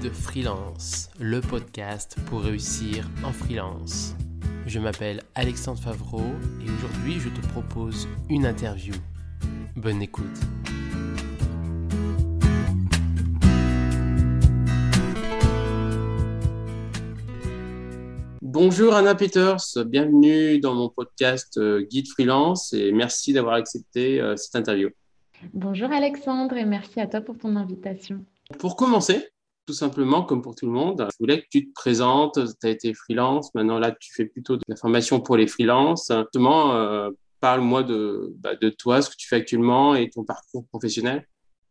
Guide Freelance, le podcast pour réussir en freelance. Je m'appelle Alexandre Favreau et aujourd'hui je te propose une interview. Bonne écoute. Bonjour Anna Peters, bienvenue dans mon podcast euh, Guide Freelance et merci d'avoir accepté euh, cette interview. Bonjour Alexandre et merci à toi pour ton invitation. Pour commencer, tout simplement, comme pour tout le monde, je voulais que tu te présentes. Tu as été freelance, maintenant là, tu fais plutôt de la formation pour les freelances. Justement, euh, parle-moi de, bah, de toi, ce que tu fais actuellement et ton parcours professionnel.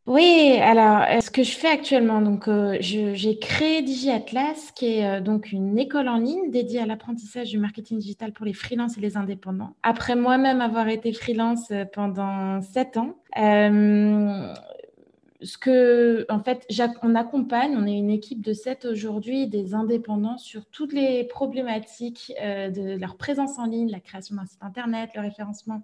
Oui, alors euh, ce que je fais actuellement, donc euh, j'ai créé DigiAtlas, qui est donc une école en ligne dédiée à l'apprentissage du marketing digital pour les freelances et les indépendants. Après moi-même avoir été freelance pendant sept ans, ce que, en fait, on accompagne, on est une équipe de sept aujourd'hui, des indépendants sur toutes les problématiques euh, de leur présence en ligne, la création d'un site internet, le référencement,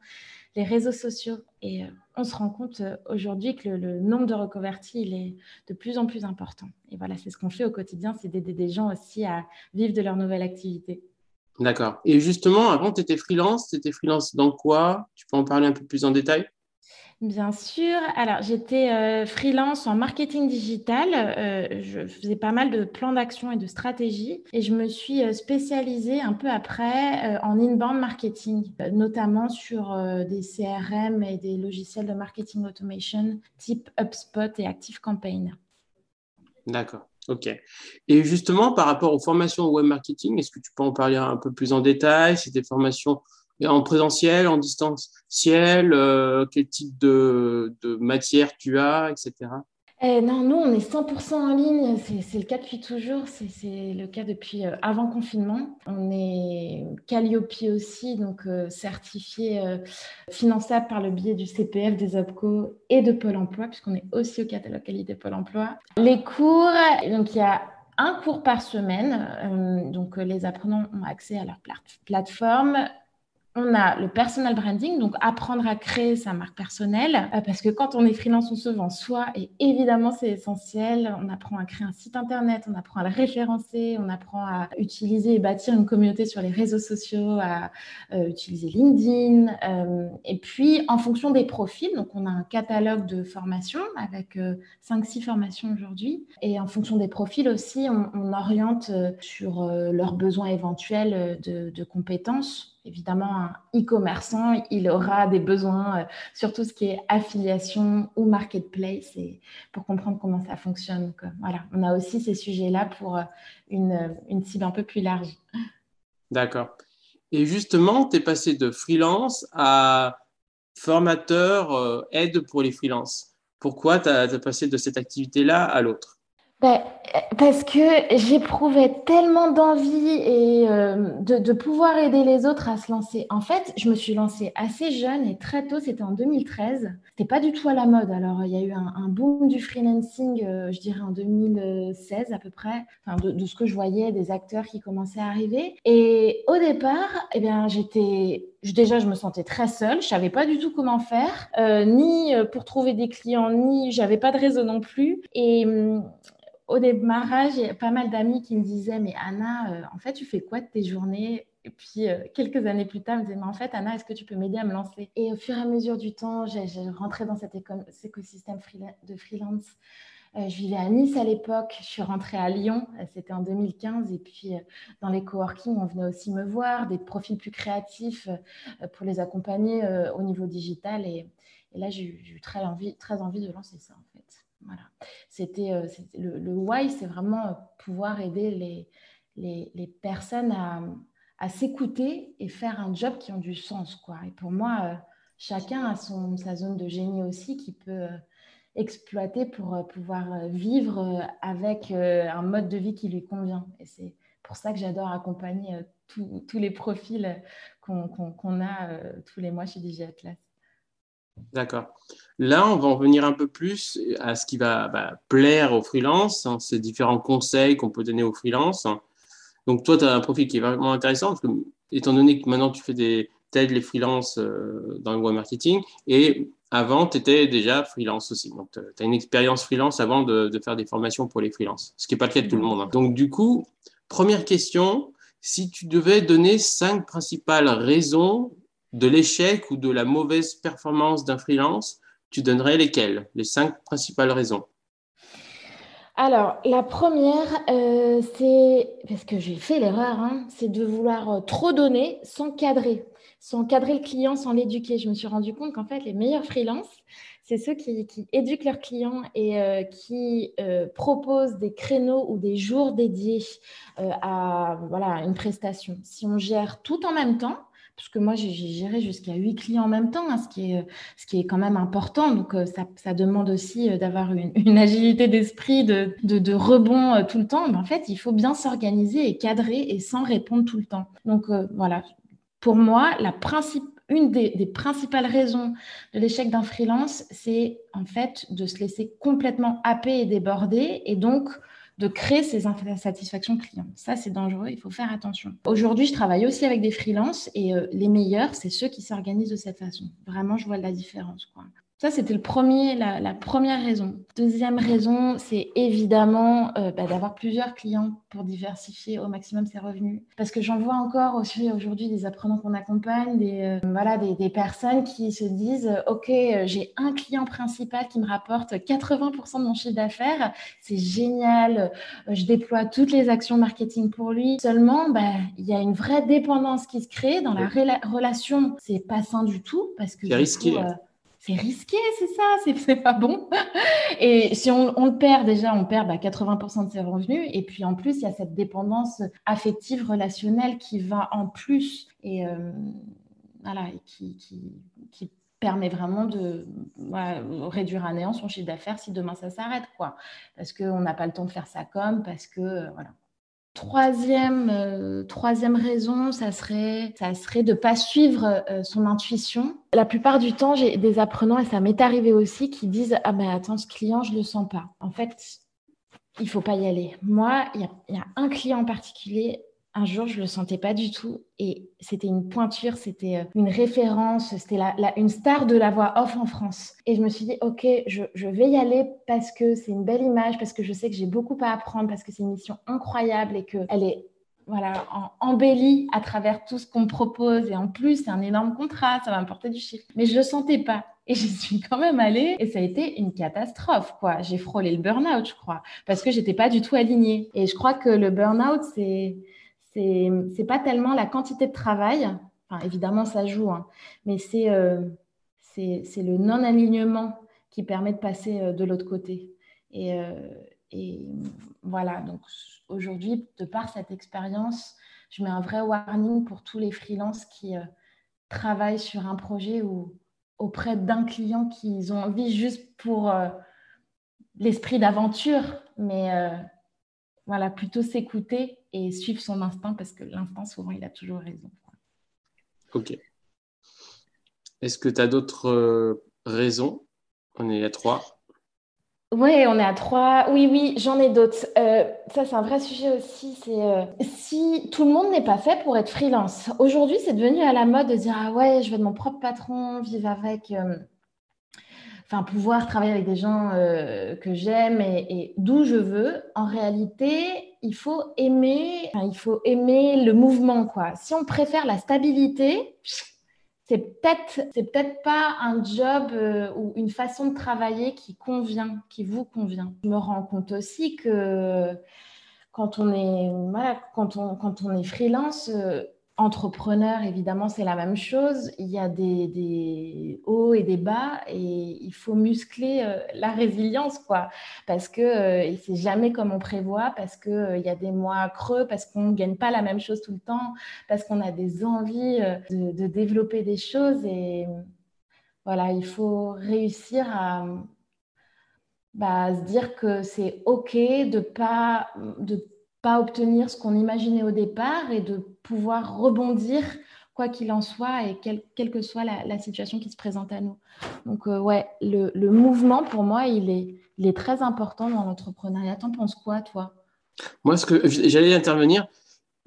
les réseaux sociaux. Et euh, on se rend compte euh, aujourd'hui que le, nombre de reconvertis, il est de plus en plus important. Et voilà, c'est ce qu'on fait au quotidien, c'est d'aider des gens aussi à vivre de leur nouvelle activité. D'accord. Et justement, avant, tu étais freelance. Tu étais freelance dans quoi? Tu peux en parler un peu plus en détail? Bien sûr. Alors, j'étais euh, freelance en marketing digital. Euh, je faisais pas mal de plans d'action et de stratégie. Et je me suis euh, spécialisée un peu après en inbound marketing, notamment sur des CRM et des logiciels de marketing automation type HubSpot et ActiveCampaign. D'accord. OK. Et justement, par rapport aux formations web marketing, est-ce que tu peux en parler un peu plus en détail? C'est des formations en présentiel, en distanciel, euh, quel type de, matière tu as, etc. Eh non, nous, on est 100% en ligne. C'est le cas depuis toujours. C'est le cas depuis euh, avant confinement. On est Calliope aussi, donc euh, certifié finançable par le biais du CPF, des OPCO et de Pôle emploi, puisqu'on est aussi au catalogue qualité Pôle emploi. Les cours, donc il y a un cours par semaine. donc les apprenants ont accès à leur plateforme on a le personal branding, donc apprendre à créer sa marque personnelle, euh, parce que quand on est freelance, on se vend soi, et évidemment, c'est essentiel. On apprend à créer un site internet, on apprend à le référencer, on apprend à utiliser et bâtir une communauté sur les réseaux sociaux, à euh, utiliser LinkedIn. Euh, et puis, en fonction des profils, donc on a un catalogue de formations avec 5-6 formations aujourd'hui, et en fonction des profils aussi, on, oriente sur leurs besoins éventuels de compétences évidemment, un e-commerçant, il aura des besoins euh, sur tout ce qui est affiliation ou marketplace et pour comprendre comment ça fonctionne. voilà, on a aussi ces sujets-là pour euh, une, une, cible un peu plus large. D'accord. Et justement, tu es passé de freelance à formateur euh, aide pour les freelances. Pourquoi tu as passé de cette activité-là à l'autre? Parce que j'éprouvais tellement d'envie et euh, de, pouvoir aider les autres à se lancer. En fait, je me suis lancée assez jeune et très tôt, c'était en 2013. C'était pas du tout à la mode. Alors, il y a eu un, boom du freelancing, euh, je dirais en 2016 à peu près, enfin, de, ce que je voyais, des acteurs qui commençaient à arriver. Et au départ, eh bien, j'étais déjà, je me sentais très seule. Je savais pas du tout comment faire, euh, ni pour trouver des clients, ni j'avais pas de réseau non plus. Et hum, au démarrage, il pas mal d'amis qui me disaient Mais Anna, euh, en fait, tu fais quoi de tes journées? Et puis, euh, quelques années plus tard, ils me disaient Mais en fait, Anna, est-ce que tu peux m'aider à me lancer? Et au fur et à mesure du temps, j'ai rentré dans cet, écosystème de freelance. Euh, je vivais à Nice à l'époque, je suis rentrée à Lyon, c'était en 2015, et puis dans les coworking, on venait aussi me voir, des profils plus créatifs pour les accompagner au niveau digital, et, là j'ai eu très envie, très envie de lancer ça. C'était euh, le, why, c'est vraiment euh, pouvoir aider les, les, personnes à, à s'écouter et faire un job qui ont du sens. Quoi. Et pour moi, euh, chacun a son, sa zone de génie aussi qui peut exploiter pour pouvoir vivre avec un mode de vie qui lui convient. Et c'est pour ça que j'adore accompagner tous les profils qu'on a tous les mois chez DigiAtlas. D'accord. Là, on va en venir un peu plus à ce qui va bah, plaire aux freelances, hein, ces différents conseils qu'on peut donner aux freelances. Donc, toi, tu as un profil qui est vraiment intéressant, étant donné que maintenant tu fais des aides les freelances euh, dans le web marketing, et avant, tu étais déjà freelance aussi. Donc, tu as une expérience freelance avant de, faire des formations pour les freelances, ce qui n'est pas le cas de tout le monde. Hein. Donc, du coup, première question, si tu devais donner cinq principales raisons de l'échec ou de la mauvaise performance d'un freelance, tu donnerais lesquelles? Les cinq principales raisons alors, la première, euh, c'est, parce que j'ai fait l'erreur, hein, c'est de vouloir euh, trop donner sans cadrer, sans cadrer le client, sans l'éduquer. Je me suis rendu compte qu'en fait, les meilleurs freelances, c'est ceux qui, éduquent leurs clients et euh, qui proposent des créneaux ou des jours dédiés à voilà, une prestation. Si on gère tout en même temps, parce que moi, j'ai géré jusqu'à huit clients en même temps, hein, ce, qui est, ce qui est quand même important. Donc, euh, ça, ça demande aussi euh, d'avoir une, agilité d'esprit, de, de, rebond euh, tout le temps. Mais en fait, il faut bien s'organiser et cadrer et sans répondre tout le temps. Donc, voilà. Pour moi, la principe, une des, des, principales raisons de l'échec d'un freelance, c'est en fait de se laisser complètement happer et déborder et donc de créer ces insatisfactions clients. Ça, c'est dangereux, il faut faire attention. Aujourd'hui, je travaille aussi avec des freelances et euh, les meilleurs, c'est ceux qui s'organisent de cette façon. Vraiment, je vois la différence. Quoi. Ça, c'était le premier, la, première raison. Deuxième raison, c'est évidemment euh, bah, d'avoir plusieurs clients pour diversifier au maximum ses revenus. Parce que j'en vois encore aussi aujourd'hui des apprenants qu'on accompagne, des, euh, voilà, des, personnes qui se disent OK, euh, j'ai un client principal qui me rapporte 80% de mon chiffre d'affaires. C'est génial. Je déploie toutes les actions marketing pour lui. Seulement, bah, il y a une vraie dépendance qui se crée dans la relation. C'est pas sain du tout parce que. C'est risqué c'est risqué, c'est ça, c'est pas bon. Et si on, le perd déjà, on perd 80% bah, de ses revenus. Et puis en plus, il y a cette dépendance affective, relationnelle qui va en plus et euh, voilà, qui, permet vraiment de réduire à néant son chiffre d'affaires si demain ça s'arrête, quoi. Parce qu'on n'a pas le temps de faire ça comme, parce que euh, voilà. Troisième, euh, troisième raison, ça serait, ça serait de ne pas suivre euh, son intuition. La plupart du temps, j'ai des apprenants, et ça m'est arrivé aussi, qui disent Ah ben attends, ce client, je ne le sens pas. En fait, il ne faut pas y aller. Moi, il y, y, a un client en particulier, un jour, je le sentais pas du tout et c'était une pointure, c'était euh, une référence, c'était la, une star de la voix off en France. Et je me suis dit, ok, je, vais y aller parce que c'est une belle image, parce que je sais que j'ai beaucoup à apprendre, parce que c'est une mission incroyable et qu'elle est voilà, embellie à travers tout ce qu'on propose. Et en plus, c'est un énorme contrat, ça va me porter du chiffre. Mais je le sentais pas. Et je suis quand même allée et ça a été une catastrophe, quoi. J'ai frôlé le burn-out, je crois, parce que j'étais pas du tout alignée. Et je crois que le burn-out, c'est c'est pas tellement la quantité de travail, enfin, évidemment ça joue, hein, mais euh, c'est le non-alignement qui permet de passer euh, de l'autre côté. Et, euh, et, voilà, donc aujourd'hui, de par cette expérience, je mets un vrai warning pour tous les freelances qui travaillent sur un projet ou auprès d'un client qu'ils ont envie juste pour l'esprit d'aventure, mais voilà, plutôt s'écouter et suivre son instinct parce que l'instinct, souvent, il a toujours raison. Ok. Est-ce que tu as d'autres euh, raisons? On est à trois. Oui, on est à trois. Oui, oui, j'en ai d'autres. Euh, ça, c'est un vrai sujet aussi. C'est euh, si tout le monde n'est pas fait pour être freelance. Aujourd'hui, c'est devenu à la mode de dire ah ouais, je veux être mon propre patron, vivre avec enfin pouvoir travailler avec des gens euh, que j'aime et, d'où je veux, en réalité, il faut aimer, il faut aimer le mouvement quoi. Si on préfère la stabilité, c'est peut-être c'est peut-être pas un job euh, ou une façon de travailler qui convient, qui vous convient. Je me rends compte aussi que quand on est voilà, quand on quand on est freelance, euh, entrepreneur, évidemment, c'est la même chose. Il y a des, hauts et des bas et il faut muscler euh, la résilience, quoi. Parce que euh, c'est jamais comme on prévoit, parce qu'il euh, y a des mois creux, parce qu'on ne gagne pas la même chose tout le temps, parce qu'on a des envies de, développer des choses. Et voilà, il faut réussir à, bah, se dire que c'est OK de pas de pas obtenir ce qu'on imaginait au départ et de pouvoir rebondir quoi qu'il en soit et quelle que soit la, situation qui se présente à nous. Donc euh, ouais, le, mouvement pour moi, il est, il est très important dans l'entrepreneuriat. T'en penses quoi, toi? Moi, ce que j'allais intervenir,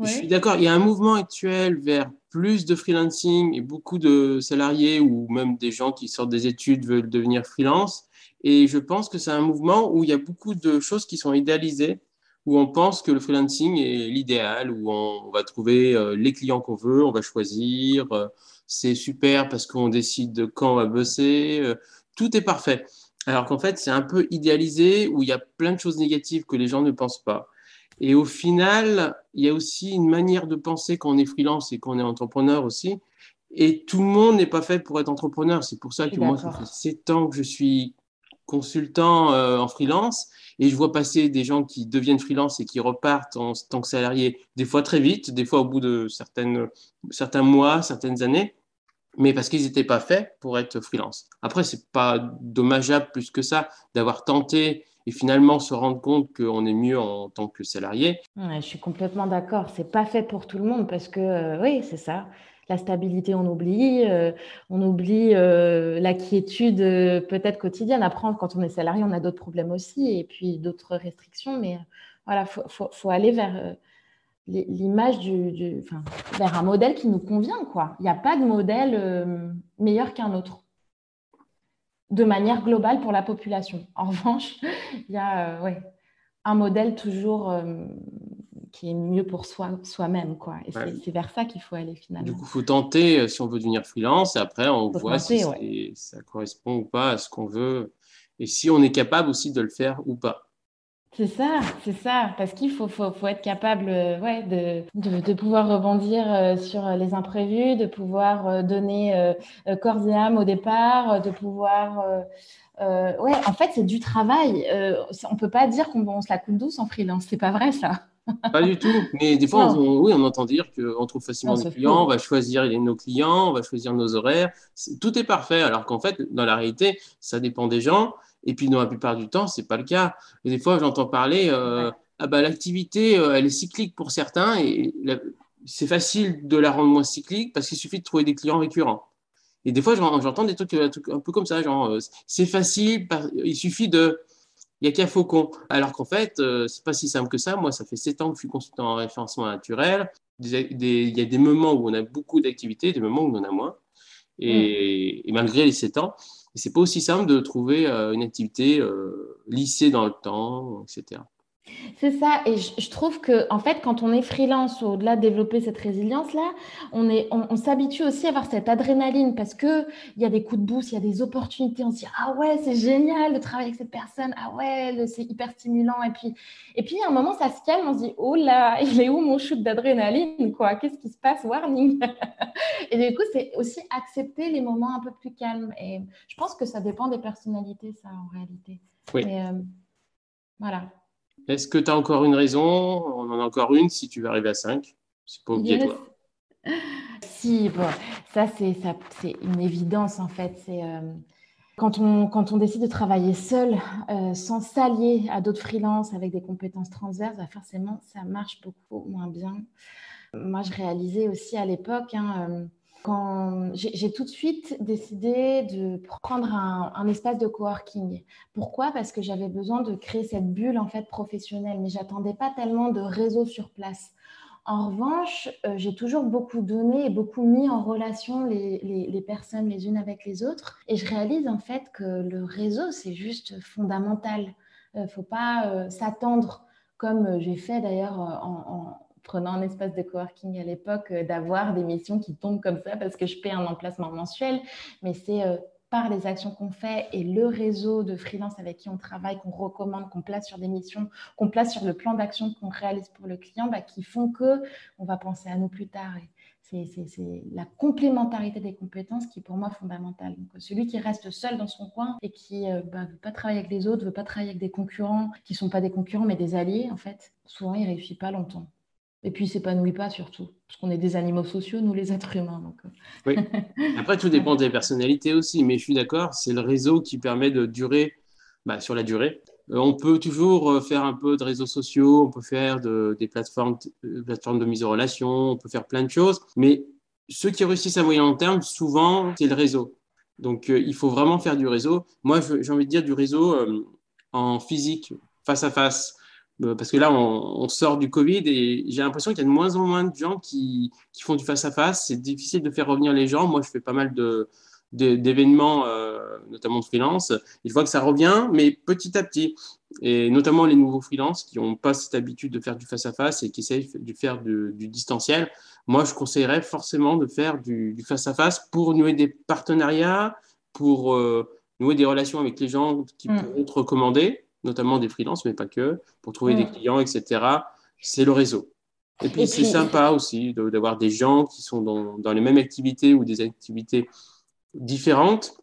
Je suis d'accord, il y a un mouvement actuel vers plus de freelancing et beaucoup de salariés ou même des gens qui sortent des études veulent devenir freelance. Et je pense que c'est un mouvement où il y a beaucoup de choses qui sont idéalisées, où on pense que le freelancing est l'idéal, où on, va trouver euh, les clients qu'on veut, on va choisir, euh, c'est super parce qu'on décide de quand on va bosser, euh, tout est parfait. Alors qu'en fait, c'est un peu idéalisé, où il y a plein de choses négatives que les gens ne pensent pas. Et au final, il y a aussi une manière de penser quand on est freelance et qu'on est entrepreneur aussi. Et tout le monde n'est pas fait pour être entrepreneur. C'est pour ça que moi, ça fait sept ans que je suis consultant en freelance et je vois passer des gens qui deviennent freelance et qui repartent en tant que salariés, des fois très vite, des fois au bout de certaines, certains mois, certaines années, mais parce qu'ils n'étaient pas faits pour être freelance. Après, c'est pas dommageable plus que ça d'avoir tenté et finalement se rendre compte qu'on est mieux en tant que salarié. je suis complètement d'accord. C'est pas fait pour tout le monde parce que euh, oui, c'est ça. La stabilité, on oublie. Euh, on oublie euh, la quiétude peut-être quotidienne. Après, quand on est salarié, on a d'autres problèmes aussi et puis d'autres restrictions. Mais voilà, faut, faut, aller vers l'image du, enfin, vers un modèle qui nous convient. Quoi. Il n'y a pas de modèle meilleur qu'un autre de manière globale pour la population. En revanche, il y a euh, un modèle toujours euh, qui est mieux pour soi, soi-même. Quoi. Et c'est, vers ça qu'il faut aller finalement. Du coup, il faut tenter euh, si on veut devenir freelance et après, on voit si ça correspond ou pas à ce qu'on veut et si on est capable aussi de le faire ou pas. C'est ça, c'est ça, parce qu'il faut, faut, être capable euh, ouais, de, de, pouvoir rebondir euh, sur les imprévus, de pouvoir euh, donner corps et âme au départ, de pouvoir... ouais, en fait, c'est du travail. on ne peut pas dire qu'on se la coule douce en freelance, c'est pas vrai ça. Pas du tout, mais des fois, on, oui, on entend dire qu'on trouve facilement des clients, on va choisir nos clients, on va choisir nos horaires, tout est parfait, alors qu'en fait, dans la réalité, ça dépend des gens. Et puis, dans la plupart du temps, ce n'est pas le cas. Et des fois, j'entends parler, euh, ah bah, l'activité, euh, elle est cyclique pour certains et c'est facile de la rendre moins cyclique parce qu'il suffit de trouver des clients récurrents. Et des fois, j'entends des trucs, un peu comme ça, genre, euh, c'est facile, il suffit de. Il n'y a qu'un faucon. Alors qu'en fait, ce c'est pas si simple que ça. Moi, ça fait sept ans que je suis consultant en référencement naturel. il y a des moments où on a beaucoup d'activités, des moments où on en a moins. Et, mm. et malgré les sept ans, c'est pas aussi simple de trouver euh, une activité euh, lissée dans le temps, etc. C'est ça, et je, trouve que en fait, quand on est freelance, au-delà de développer cette résilience-là, on, on, s'habitue aussi à avoir cette adrénaline parce que il y a des coups de boost, il y a des opportunités. On se dit ah ouais, c'est génial de travailler avec cette personne, ah ouais, c'est hyper stimulant. Et puis, et puis à un moment, ça se calme, on se dit oh là, il est où mon shoot d'adrénaline quoi? Qu'est-ce qui se passe? Warning. et du coup, c'est aussi accepter les moments un peu plus calmes. Et je pense que ça dépend des personnalités, ça en réalité. Oui. Euh, voilà. Est-ce que tu as encore une raison? On en a encore une si tu veux arriver à 5. C'est pas obligatoire. Si, bon, ça c'est une évidence en fait. C'est euh, quand, on, quand on décide de travailler seul, euh, sans s'allier à d'autres freelances avec des compétences transverses, bah, forcément ça marche beaucoup moins bien. Moi, je réalisais aussi à l'époque, hein, euh, j'ai tout de suite décidé de prendre un, espace de coworking. Pourquoi? Parce que j'avais besoin de créer cette bulle en fait professionnelle, mais j'attendais pas tellement de réseau sur place. En revanche, euh, j'ai toujours beaucoup donné et beaucoup mis en relation les, personnes les unes avec les autres. Et je réalise en fait que le réseau, c'est juste fondamental. Il euh, ne faut pas euh, s'attendre, comme j'ai fait d'ailleurs en, prenant un espace de coworking à l'époque, euh, d'avoir des missions qui tombent comme ça parce que je paie un emplacement mensuel, mais c'est euh, par les actions qu'on fait et le réseau de freelance avec qui on travaille, qu'on recommande, qu'on place sur des missions, qu'on place sur le plan d'action qu'on réalise pour le client, bah, qui font que on va penser à nous plus tard. c'est la complémentarité des compétences qui, pour moi, est fondamentale. Donc, celui qui reste seul dans son coin et qui ne euh, bah, veut pas travailler avec les autres, ne veut pas travailler avec des concurrents qui ne sont pas des concurrents mais des alliés, en fait, souvent, il ne réussit pas longtemps. Et puis, il s'épanouit pas surtout, parce qu'on est des animaux sociaux, nous les êtres humains. Donc... Euh. Oui. Après, tout dépend des personnalités aussi, mais je suis d'accord, c'est le réseau qui permet de durer bah, sur la durée. Euh, on peut toujours euh, faire un peu de réseaux sociaux, on peut faire des plateformes, plateformes de mise en relation, on peut faire plein de choses, mais ceux qui réussissent à moyen long terme, souvent, c'est le réseau. Donc, il faut vraiment faire du réseau. Moi, j'ai envie de dire du réseau en physique, face à face parce que là, on, sort du Covid et j'ai l'impression qu'il y a de moins en moins de gens qui, qui font du face-à-face. C'est difficile de faire revenir les gens. Moi, je fais pas mal de, d'événements, euh, notamment de freelance. je vois que ça revient, mais petit à petit. Et notamment les nouveaux freelances qui n'ont pas cette habitude de faire du face-à-face et qui essayent de faire du, distanciel. Moi, je conseillerais forcément de faire du face-à-face pour nouer des partenariats, pour euh, nouer des relations avec les gens qui mm. pourront te recommander, notamment des freelances, mais pas que, pour trouver des mm. clients, etc. C'est le réseau. Et puis, c'est sympa aussi d'avoir des gens qui sont dans, dans les mêmes activités ou des activités différentes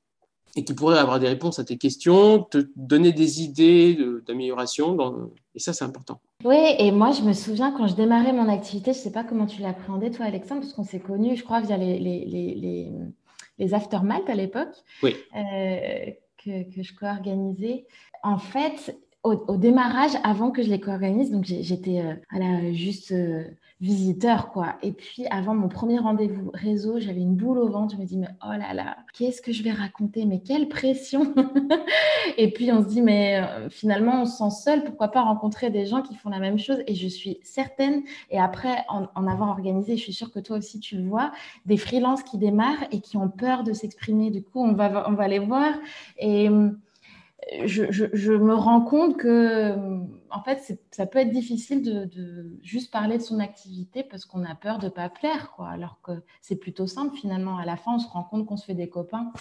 et qui pourraient avoir des réponses à tes questions, te donner des idées d'amélioration. Et ça, c'est important. Oui, et moi, je me souviens quand je démarrais mon activité, je ne sais pas comment tu l'appréhendais, toi, Alexandre, parce qu'on s'est connus, je crois, via les, les, les, les, aftermath à l'époque, oui. Euh, que, je co-organisais. En fait, au, démarrage, avant que je les co-organise, donc j'étais euh, juste euh, visiteur, quoi. Et puis, avant mon premier rendez-vous réseau, j'avais une boule au ventre. Je me dis, mais oh là là, qu'est-ce que je vais raconter? Mais quelle pression Et puis, on se dit, mais euh, finalement, on se sent seul. Pourquoi pas rencontrer des gens qui font la même chose? Et je suis certaine, et après en, en avoir organisé, je suis sûre que toi aussi, tu le vois, des freelances qui démarrent et qui ont peur de s'exprimer. Du coup, on va, on va les voir. Et je, me rends compte que, en fait, ça peut être difficile de, juste parler de son activité parce qu'on a peur de ne pas plaire, quoi. Alors que c'est plutôt simple finalement. À la fin, on se rend compte qu'on se fait des copains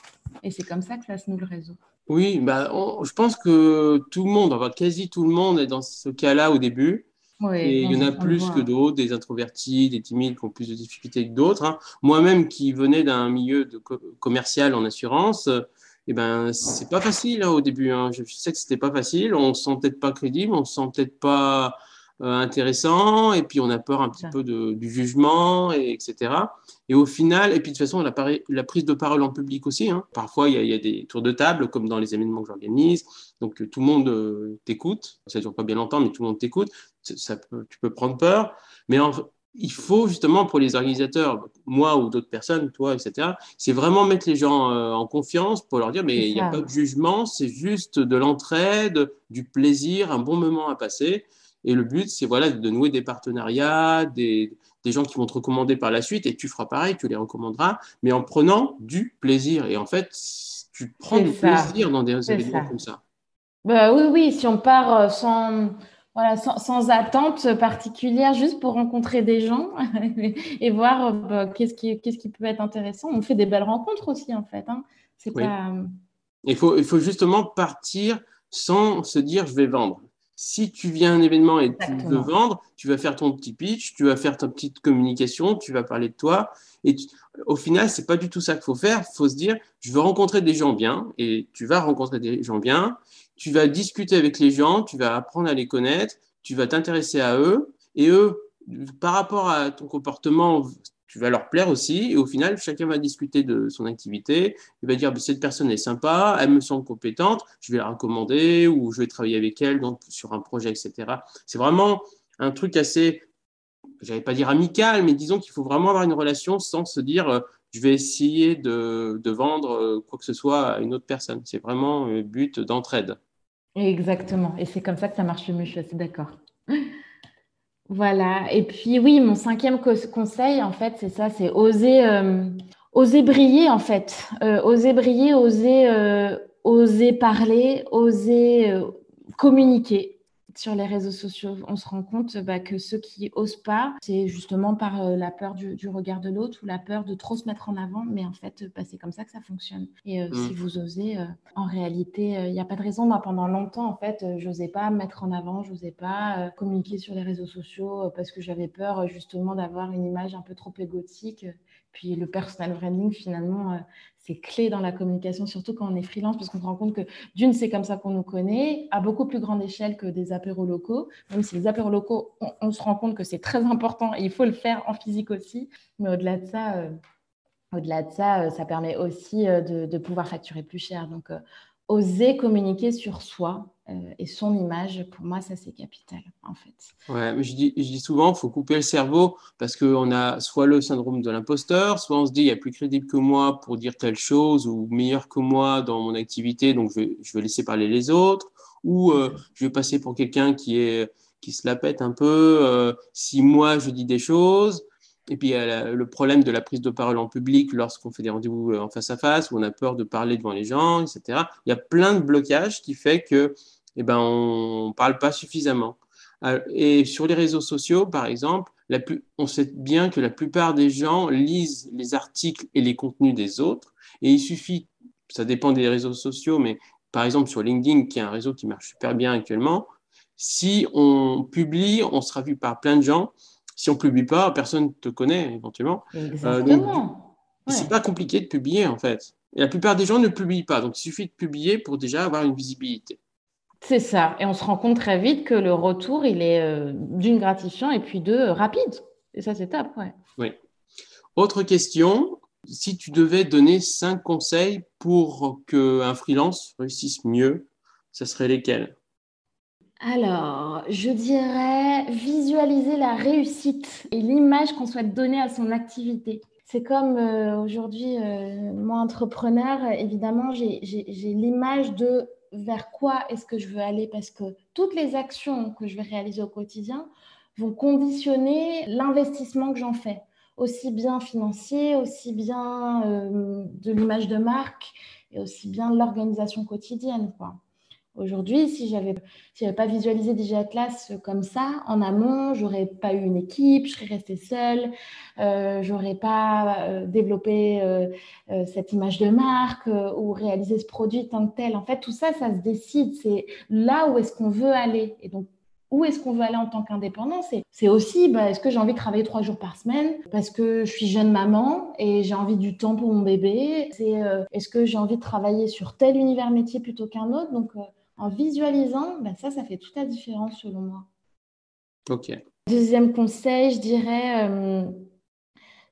et c'est comme ça que ça se noue le réseau. Oui, bah, je pense que tout le monde, enfin quasi tout le monde est dans ce cas-là au début. et il y en a plus que d'autres, des introvertis, des timides qui ont plus de difficultés que d'autres. Hein. Moi-même qui venais d'un milieu de commercial en assurance, eh ben, c'est pas facile hein, au début. Hein. Je, sais que c'était pas facile. On se sent peut-être pas crédible, on se sent peut-être pas euh, intéressant, et puis on a peur un petit peu du jugement, et, etc. Et au final, et puis de toute façon, la, la prise de parole en public aussi. Hein. Parfois, il y, a des tours de table, comme dans les événements que j'organise. Donc tout le monde euh, t'écoute. Ça dure pas bien longtemps, mais tout le monde t'écoute. Ça, tu peux prendre peur. Mais en, il faut justement pour les organisateurs, moi ou d'autres personnes, toi, etc., c'est vraiment mettre les gens euh, en confiance pour leur dire, mais il n'y a pas de jugement, c'est juste de l'entraide, du plaisir, un bon moment à passer. Et le but, c'est voilà, de nouer des partenariats, des, des, gens qui vont te recommander par la suite, et tu feras pareil, tu les recommanderas, mais en prenant du plaisir. Et en fait, tu prends du plaisir dans des événements comme ça. Bah, oui, oui, si on part euh, sans voilà, sans, attente particulière, juste pour rencontrer des gens et voir euh, bah, qu'est-ce qui, qu'est-ce qui peut être intéressant. On fait des belles rencontres aussi, en fait. Hein. C'est pas... il, faut, il faut justement partir sans se dire je vais vendre. Si tu viens à un événement et tu veux vendre, tu vas faire ton petit pitch, tu vas faire ta petite communication, tu vas parler de toi. Et au final, c'est pas du tout ça qu'il faut faire. Il faut se dire, je veux rencontrer des gens bien, et tu vas rencontrer des gens bien tu vas discuter avec les gens, tu vas apprendre à les connaître, tu vas t'intéresser à eux, et eux, par rapport à ton comportement, tu vas leur plaire aussi, et au final, chacun va discuter de son activité, il va dire, bah, cette personne est sympa, elle me semble compétente, je vais la recommander, ou je vais travailler avec elle donc, sur un projet, etc. C'est vraiment un truc assez, j'allais pas dire amical, mais disons qu'il faut vraiment avoir une relation sans se dire, euh, je vais essayer de, vendre euh, quoi que ce soit à une autre personne. C'est vraiment un but d'entraide. Exactement. Et c'est comme ça que ça marche le mieux, je suis assez d'accord. Voilà. Et puis oui, mon cinquième conseil, en fait, c'est ça, c'est oser, euh, oser briller, en fait. Euh, oser briller, oser, oser parler, oser communiquer sur les réseaux sociaux, on se rend compte bah, que ceux qui osent pas, c'est justement par euh, la peur du, regard de l'autre ou la peur de trop se mettre en avant. Mais en fait, bah, c'est comme ça que ça fonctionne. Et euh, mm. si vous osez, euh, en réalité, il n'y a pas de raison. Moi, pendant longtemps, en fait, je n'osais pas me mettre en avant, je n'osais pas communiquer sur les réseaux sociaux parce que j'avais peur justement d'avoir une image un peu trop égotique. Puis le personal branding, finalement, c'est clé dans la communication, surtout quand on est freelance, parce qu'on se rend compte que d'une, c'est comme ça qu'on nous connaît, à beaucoup plus grande échelle que des apéros locaux. Même si les apéros locaux, on, se rend compte que c'est très important et il faut le faire en physique aussi. Mais au-delà de ça, euh, au-delà de ça, euh, ça permet aussi euh, de, pouvoir facturer plus cher. Donc, oser communiquer sur soi, euh, et son image, pour moi, ça c'est capital en fait. Ouais, mais je dis, je dis souvent, il faut couper le cerveau parce qu'on a soit le syndrome de l'imposteur, soit on se dit, il y a plus crédible que moi pour dire telle chose ou meilleur que moi dans mon activité, donc je vais, je vais laisser parler les autres, ou euh, je vais passer pour quelqu'un qui est qui se la pètent un peu si moi je dis des choses. Et puis il y a le problème de la prise de parole en public lorsqu'on fait des rendez-vous en face à face, où on a peur de parler devant les gens, etc. Il y a plein de blocages qui fait que eh ben, on ne parle pas suffisamment. Et sur les réseaux sociaux, par exemple, on sait bien que la plupart des gens lisent les articles et les contenus des autres. Et il suffit, ça dépend des réseaux sociaux, mais par exemple sur LinkedIn, qui est un réseau qui marche super bien actuellement, si on publie, on sera vu par plein de gens. Si on ne publie pas, personne ne te connaît éventuellement. Euh, Exactement. C'est pas compliqué de publier en fait. Et la plupart des gens ne publient pas, donc il suffit de publier pour déjà avoir une visibilité. C'est ça. Et on se rend compte très vite que le retour, il est euh, d'une gratifiant et puis deux, euh, rapide. Et ça, c'est top. Ouais. Oui. Autre question. Si tu devais donner cinq conseils pour qu'un freelance réussisse mieux, ça serait lesquels? Alors, je dirais visualiser la réussite et l'image qu'on souhaite donner à son activité. C'est comme euh, aujourd'hui, moi, entrepreneur, évidemment, j'ai l'image de vers quoi est-ce que je veux aller parce que toutes les actions que je vais réaliser au quotidien vont conditionner l'investissement que j'en fais, aussi bien financier, aussi bien euh, de l'image de marque et aussi bien l'organisation quotidienne. Aujourd'hui, si je n'avais pas visualisé DJ Atlas comme ça, en amont, j'aurais pas eu une équipe, je serais restée seule, euh, j'aurais pas euh, développé euh, euh, cette image de marque ou réalisé ce produit tant que tel. En fait, tout ça, ça se décide. C'est là où est-ce qu'on veut aller. Et donc, où est-ce qu'on veut aller en tant qu'indépendant? C'est aussi, bah, est-ce que j'ai envie de travailler trois jours par semaine? Parce que je suis jeune maman et j'ai envie du temps pour mon bébé C'est est-ce que j'ai envie de travailler sur tel univers métier plutôt qu'un autre? Donc en visualisant, ben ça, ça fait toute la différence selon moi. Ok. Deuxième conseil, je dirais euh,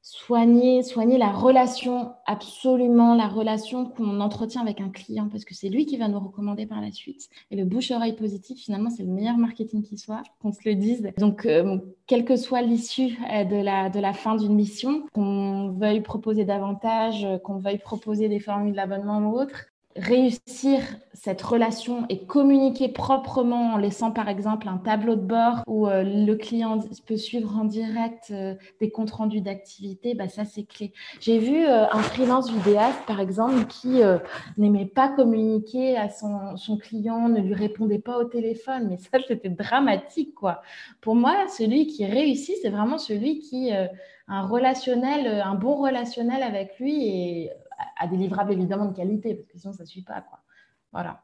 soigner, soigner la relation, absolument la relation qu'on entretient avec un client, parce que c'est lui qui va nous recommander par la suite. Et le bouche-oreille positif, finalement, c'est le meilleur marketing qui soit, qu'on se le dise. Donc, euh, quelle que soit l'issue euh, de la, de la fin d'une mission, qu'on veuille proposer davantage, qu'on veuille proposer des formules d'abonnement ou autres, réussir cette relation et communiquer proprement en laissant par exemple un tableau de bord où euh, le client peut suivre en direct euh, des comptes rendus d'activité, bah, ça c'est clé. J'ai vu euh, un freelance vidéaste par exemple qui n'aimait pas communiquer à son, client, ne lui répondait pas au téléphone, mais ça c'était dramatique quoi. Pour moi, celui qui réussit, c'est vraiment celui qui a un relationnel, un bon relationnel avec lui et à des livrables évidemment de qualité, parce que sinon ça ne suit pas. Quoi. Voilà.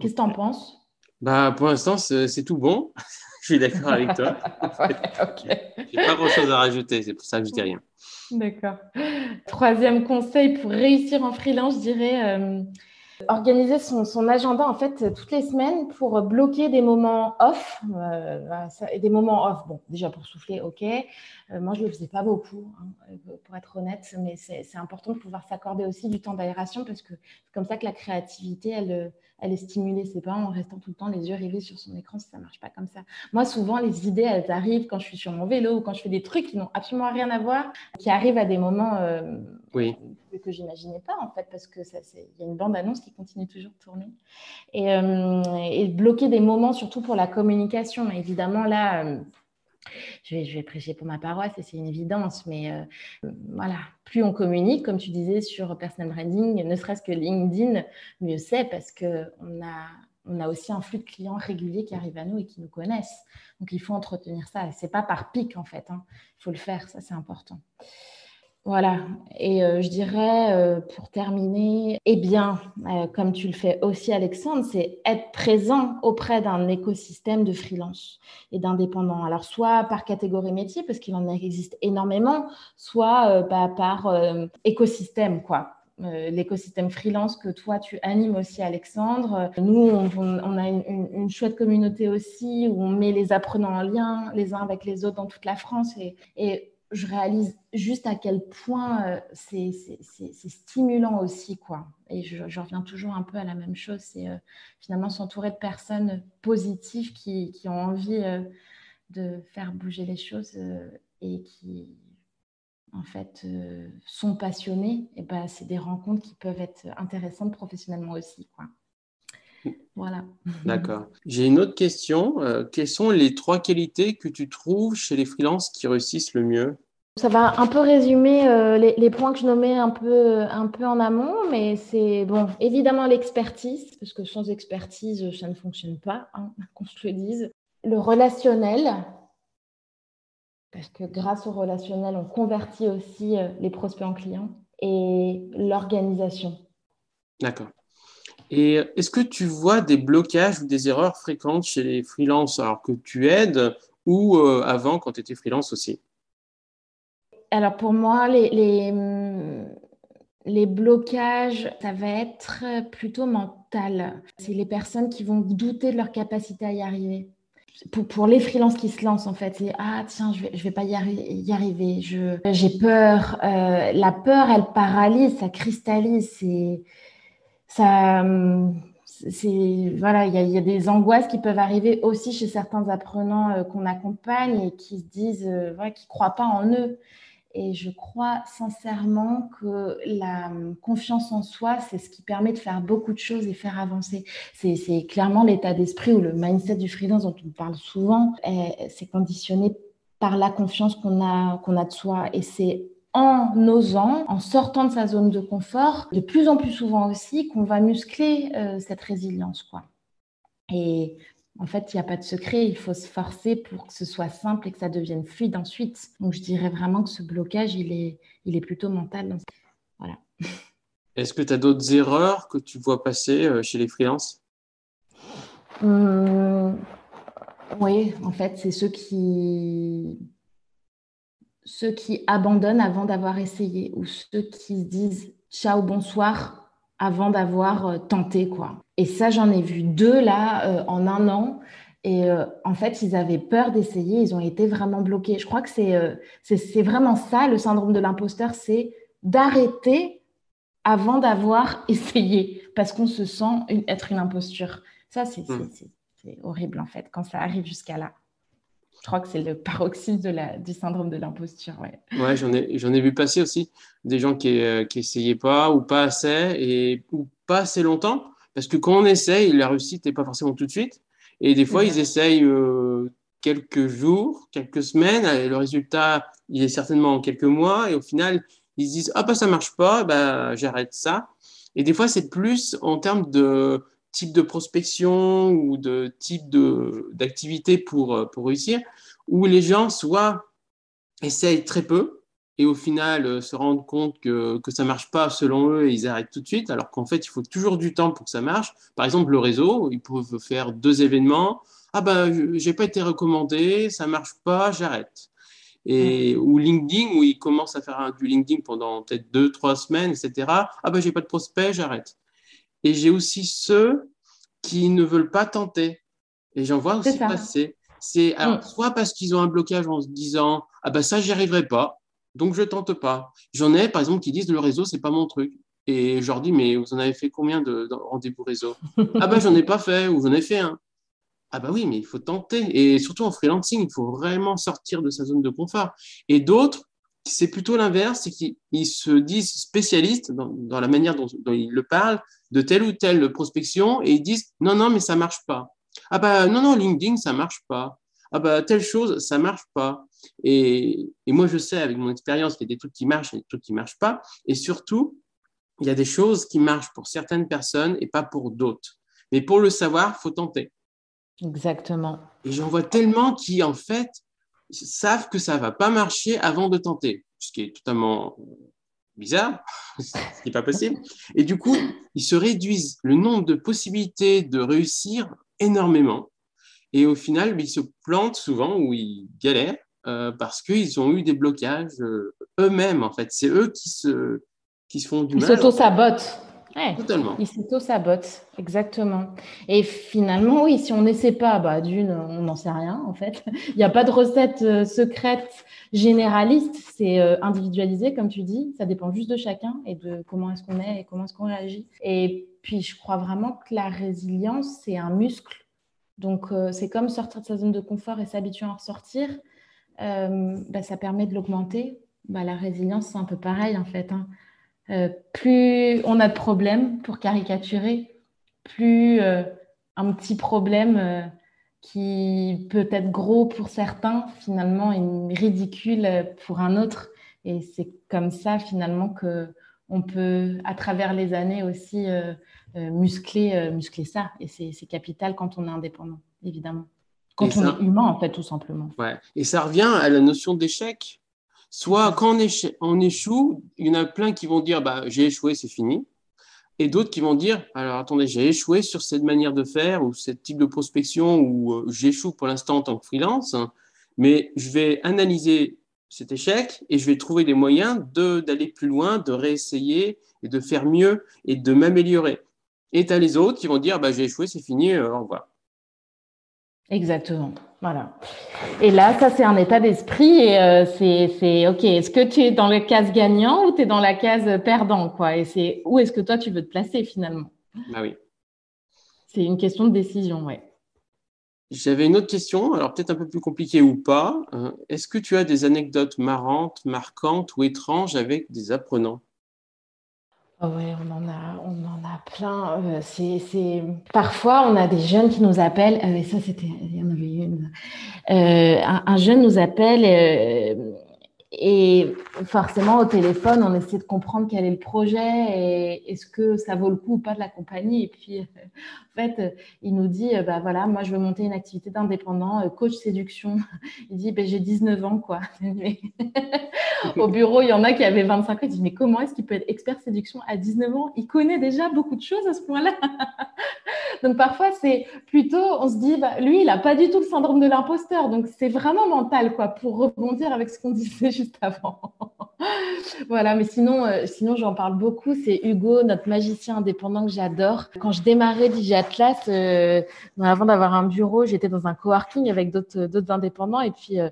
Qu'est-ce que tu en penses? Bah, Pour l'instant, c'est tout bon. je suis d'accord avec toi. ouais, J'ai pas grand-chose à rajouter, c'est pour ça que je dis rien. D'accord. Troisième conseil pour réussir en freelance, je dirais euh, organiser son, agenda en fait toutes les semaines pour bloquer des moments off euh, et des moments off. Bon, déjà pour souffler, ok. Euh, moi, je le faisais pas beaucoup, hein, pour être honnête, mais c'est important de pouvoir s'accorder aussi du temps d'aération parce que c'est comme ça que la créativité, elle, elle est stimulée. C'est pas en restant tout le temps les yeux rivés sur son écran, ça marche pas comme ça. Moi, souvent, les idées, elles arrivent quand je suis sur mon vélo ou quand je fais des trucs qui n'ont absolument rien à voir, qui arrivent à des moments euh, oui. que j'imaginais pas en fait, parce que il y a une bande annonce qui continue toujours de tourner et, euh, et bloquer des moments, surtout pour la communication. Évidemment, là. Euh, je vais, prêcher pour ma paroisse et c'est une évidence, mais euh, voilà, plus on communique, comme tu disais, sur personal branding, ne serait-ce que LinkedIn, mieux c'est parce qu'on a, on a aussi un flux de clients réguliers qui arrivent à nous et qui nous connaissent. Donc il faut entretenir ça. Ce n'est pas par pic en fait, hein. il faut le faire, ça c'est important. Voilà, et euh, je dirais euh, pour terminer, eh bien, euh, comme tu le fais aussi Alexandre, c'est être présent auprès d'un écosystème de freelance et d'indépendants. Alors soit par catégorie métier, parce qu'il en existe énormément, soit bah, par écosystème, quoi. l'écosystème freelance que toi tu animes aussi Alexandre. Nous, on, a une, chouette communauté aussi où on met les apprenants en lien les uns avec les autres dans toute la France et, et je réalise juste à quel point euh, c'est stimulant aussi. quoi. Et je, reviens toujours un peu à la même chose, c'est euh, finalement s'entourer de personnes positives qui, ont envie euh, de faire bouger les choses et qui, en fait, sont passionnés. Et ben, c'est des rencontres qui peuvent être intéressantes professionnellement aussi. quoi. Voilà. D'accord. J'ai une autre question. Euh, quelles sont les trois qualités que tu trouves chez les freelances qui réussissent le mieux? Ça va un peu résumer euh, les, points que je nommais un peu, un peu en amont, mais c'est bon, évidemment l'expertise, parce que sans expertise, ça ne fonctionne pas, hein, qu'on se le dise. Le relationnel, parce que grâce au relationnel, on convertit aussi euh, les prospects en clients, et l'organisation. D'accord. Et est-ce que tu vois des blocages ou des erreurs fréquentes chez les freelances alors que tu aides ou euh, avant quand tu étais freelance aussi? Alors pour moi, les, les, blocages, ça va être plutôt mental. C'est les personnes qui vont douter de leur capacité à y arriver. Pour, pour les freelances qui se lancent, en fait, c'est Ah, tiens, je ne vais, vais pas y, arriver. J'ai peur. Euh, la peur, elle paralyse, ça cristallise. Ça, c'est voilà, il y, a des angoisses qui peuvent arriver aussi chez certains apprenants euh, qu'on accompagne et qui se disent, euh, voilà, qui croient pas en eux. Et je crois sincèrement que la confiance en soi, c'est ce qui permet de faire beaucoup de choses et faire avancer. C'est clairement l'état d'esprit ou le mindset du freelance dont on parle souvent. C'est conditionné par la confiance qu'on a, qu'on a de soi. Et c'est en osant, en sortant de sa zone de confort, de plus en plus souvent aussi, qu'on va muscler euh, cette résilience. Quoi. Et en fait, il n'y a pas de secret, il faut se forcer pour que ce soit simple et que ça devienne fluide ensuite. Donc, je dirais vraiment que ce blocage, il est, il est plutôt mental. Voilà. Est-ce que tu as d'autres erreurs que tu vois passer euh, chez les freelances? Hum, Oui, en fait, c'est ceux qui ceux qui abandonnent avant d'avoir essayé ou ceux qui se disent ciao, bonsoir avant d'avoir euh, tenté. quoi. Et ça, j'en ai vu deux là euh, en un an. Et euh, en fait, ils avaient peur d'essayer, ils ont été vraiment bloqués. Je crois que c'est c'est vraiment ça, le syndrome de l'imposteur, c'est d'arrêter avant d'avoir essayé, parce qu'on se sent être une imposture. Ça, c'est mmh. horrible en fait, quand ça arrive jusqu'à là. Je crois que c'est le paroxysme de la, du syndrome de l'imposture. Ouais, ouais j'en ai, ai vu passer aussi des gens qui n'essayaient euh, pas ou pas assez et ou pas assez longtemps. Parce que quand on essaye, la réussite n'est pas forcément tout de suite. Et des fois, ils essayent euh, quelques jours, quelques semaines. Et le résultat, il est certainement en quelques mois. Et au final, ils se disent Ah, bah, ça marche pas, bah, j'arrête ça. Et des fois, c'est plus en termes de type de prospection ou de type d'activité pour, euh, pour réussir, où les gens soit essayent très peu et au final euh, se rendent compte que, que ça ne marche pas selon eux et ils arrêtent tout de suite, alors qu'en fait, il faut toujours du temps pour que ça marche. Par exemple, le réseau, ils peuvent faire deux événements. Ah ben, j'ai pas été recommandé, ça marche pas, j'arrête. Et, ou LinkedIn, où ils commencent à faire du LinkedIn pendant peut-être deux, trois semaines, etc. Ah ben, j'ai pas de prospect, j'arrête. Et j'ai aussi ceux qui ne veulent pas tenter. Et j'en vois aussi passer. C'est alors, mm. soit parce qu'ils ont un blocage en se disant Ah ben ça, j'y arriverai pas, donc je tente pas. J'en ai, par exemple, qui disent Le réseau, c'est pas mon truc. Et je leur dis Mais vous en avez fait combien de, rendez-vous réseau? Ah ben j'en ai pas fait, ou j'en ai fait un. Ah bah oui, mais il faut tenter. Et surtout en freelancing, il faut vraiment sortir de sa zone de confort. Et d'autres, c'est plutôt l'inverse, c'est qu'ils se disent spécialistes dans, la manière dont, ils le parlent de telle ou telle prospection et ils disent non, non, mais ça marche pas. Ah bah non, non, LinkedIn, ça marche pas. Ah bah telle chose, ça marche pas. Et, et moi, je sais avec mon expérience qu'il y a des trucs qui marchent et des trucs qui marchent pas. Et surtout, il y a des choses qui marchent pour certaines personnes et pas pour d'autres. Mais pour le savoir, faut tenter. Exactement. Et j'en vois tellement qui, en fait, savent que ça va pas marcher avant de tenter, ce qui est totalement bizarre, ce n'est pas possible. Et du coup, ils se réduisent le nombre de possibilités de réussir énormément. Et au final, ils se plantent souvent ou ils galèrent euh, parce qu'ils ont eu des blocages euh, eux-mêmes, en fait. C'est eux qui se, qui se font du mal. Ils s'auto-sabotent. Totalement. Il s'auto-sabote, exactement. Et finalement, oui, si on n'essaie pas, bah, d'une, on n'en sait rien, en fait. Il n'y a pas de recette euh, secrète généraliste, c'est euh, individualisé, comme tu dis. Ça dépend juste de chacun et de comment est-ce qu'on est et comment est-ce qu'on réagit. Et puis, je crois vraiment que la résilience, c'est un muscle. Donc, euh, c'est comme sortir de sa zone de confort et s'habituer à en ressortir. Bah, ça permet de l'augmenter. Bah, la résilience, c'est un peu pareil, en fait. Hein. Euh, plus on a de problèmes pour caricaturer, plus euh, un petit problème qui peut être gros pour certains, finalement, est ridicule pour un autre. Et c'est comme ça, finalement, que on peut, à travers les années aussi, muscler, muscler ça. Et c'est capital quand on est indépendant, évidemment. Quand on est humain, en fait, tout simplement. Ouais. Et ça revient à la notion d'échec? Soit quand on, échoue, il y en a plein qui vont dire bah, j'ai échoué, c'est fini. Et d'autres qui vont dire alors attendez, j'ai échoué sur cette manière de faire ou ce type de prospection ou euh, j'échoue pour l'instant en tant que freelance, mais je vais analyser cet échec et je vais trouver des moyens d'aller plus loin, de réessayer et de faire mieux et de m'améliorer. Et tu as les autres qui vont dire bah, j'ai échoué, c'est fini, euh, au revoir. Exactement. Voilà. Et là, ça, c'est un état d'esprit et euh, c'est, OK, est-ce que tu es dans le case gagnant ou tu es dans la case perdant, quoi? Et c'est où est-ce que toi, tu veux te placer finalement? Bah oui. C'est une question de décision, ouais. J'avais une autre question, alors peut-être un peu plus compliquée ou pas. Euh, est-ce que tu as des anecdotes marrantes, marquantes ou étranges avec des apprenants? Ah oui, on en a, on en a plein. Euh, c'est, Parfois, on a des jeunes qui nous appellent. Euh, et ça, c'était, il y en avait une. Euh, un, jeune nous appelle et forcément, au téléphone, on essaie de comprendre quel est le projet et est-ce que ça vaut le coup ou pas de la compagnie. Et puis, en fait, il nous dit, bah voilà, moi, je veux monter une activité d'indépendant, coach séduction. Il dit, ben, j'ai 19 ans, quoi. Au bureau, il y en a qui avaient 25 ans. Il dit, mais comment est-ce qu'il peut être expert séduction à 19 ans? Il connaît déjà beaucoup de choses à ce point-là. donc, parfois, c'est plutôt, on se dit, bah, lui, il n'a pas du tout le syndrome de l'imposteur. Donc, c'est vraiment mental, quoi, pour rebondir avec ce qu'on disait avant. voilà, mais sinon, euh, sinon j'en parle beaucoup. C'est Hugo, notre magicien indépendant que j'adore. Quand je démarrais DJ Atlas, euh, avant d'avoir un bureau, j'étais dans un coworking avec d'autres indépendants. Et puis, euh,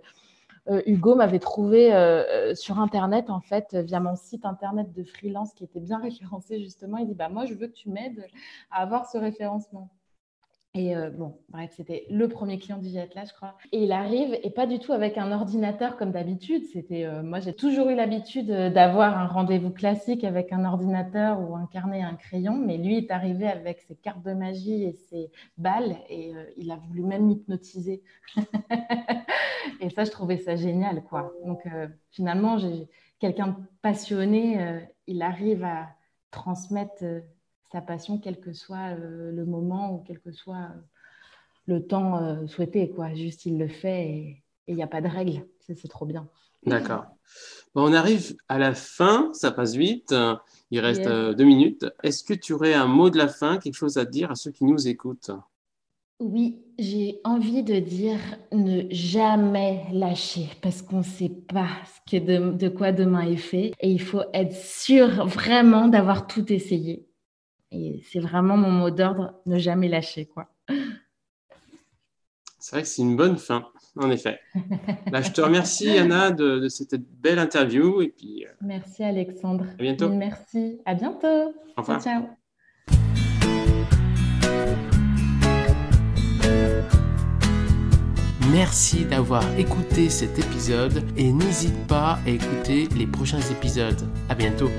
Hugo m'avait trouvé sur Internet, en fait, via mon site Internet de freelance qui était bien référencé, justement. Il dit bah, Moi, je veux que tu m'aides à avoir ce référencement. Et euh, bon, bref, c'était le premier client du Jet là, je crois. Et il arrive, et pas du tout avec un ordinateur comme d'habitude. C'était, euh, moi, j'ai toujours eu l'habitude euh, d'avoir un rendez-vous classique avec un ordinateur ou un carnet et un crayon, mais lui est arrivé avec ses cartes de magie et ses balles, et il a voulu même m'hypnotiser. et ça, je trouvais ça génial, quoi. Donc, finalement, j'ai quelqu'un de passionné, il arrive à transmettre sa passion, quel que soit euh, le moment ou quel que soit euh, le temps euh, souhaité. Quoi. Juste, il le fait et il n'y a pas de règle. C'est trop bien. D'accord. on arrive à la fin, ça passe vite. Il reste deux minutes. Est-ce que tu aurais un mot de la fin, quelque chose à dire à ceux qui nous écoutent? Oui, j'ai envie de dire ne jamais lâcher parce qu'on ne sait pas ce que de, de quoi demain est fait et il faut être sûr vraiment d'avoir tout essayé et c'est vraiment mon mot d'ordre, ne jamais lâcher. quoi. C'est vrai que c'est une bonne fin, en effet. Bah, je te remercie, Anna, de, cette belle interview. Et puis, euh, Merci, Alexandre. À bientôt. Merci. À bientôt. Au revoir. ciao. Merci d'avoir écouté cet épisode et n'hésite pas à écouter les prochains épisodes. À bientôt.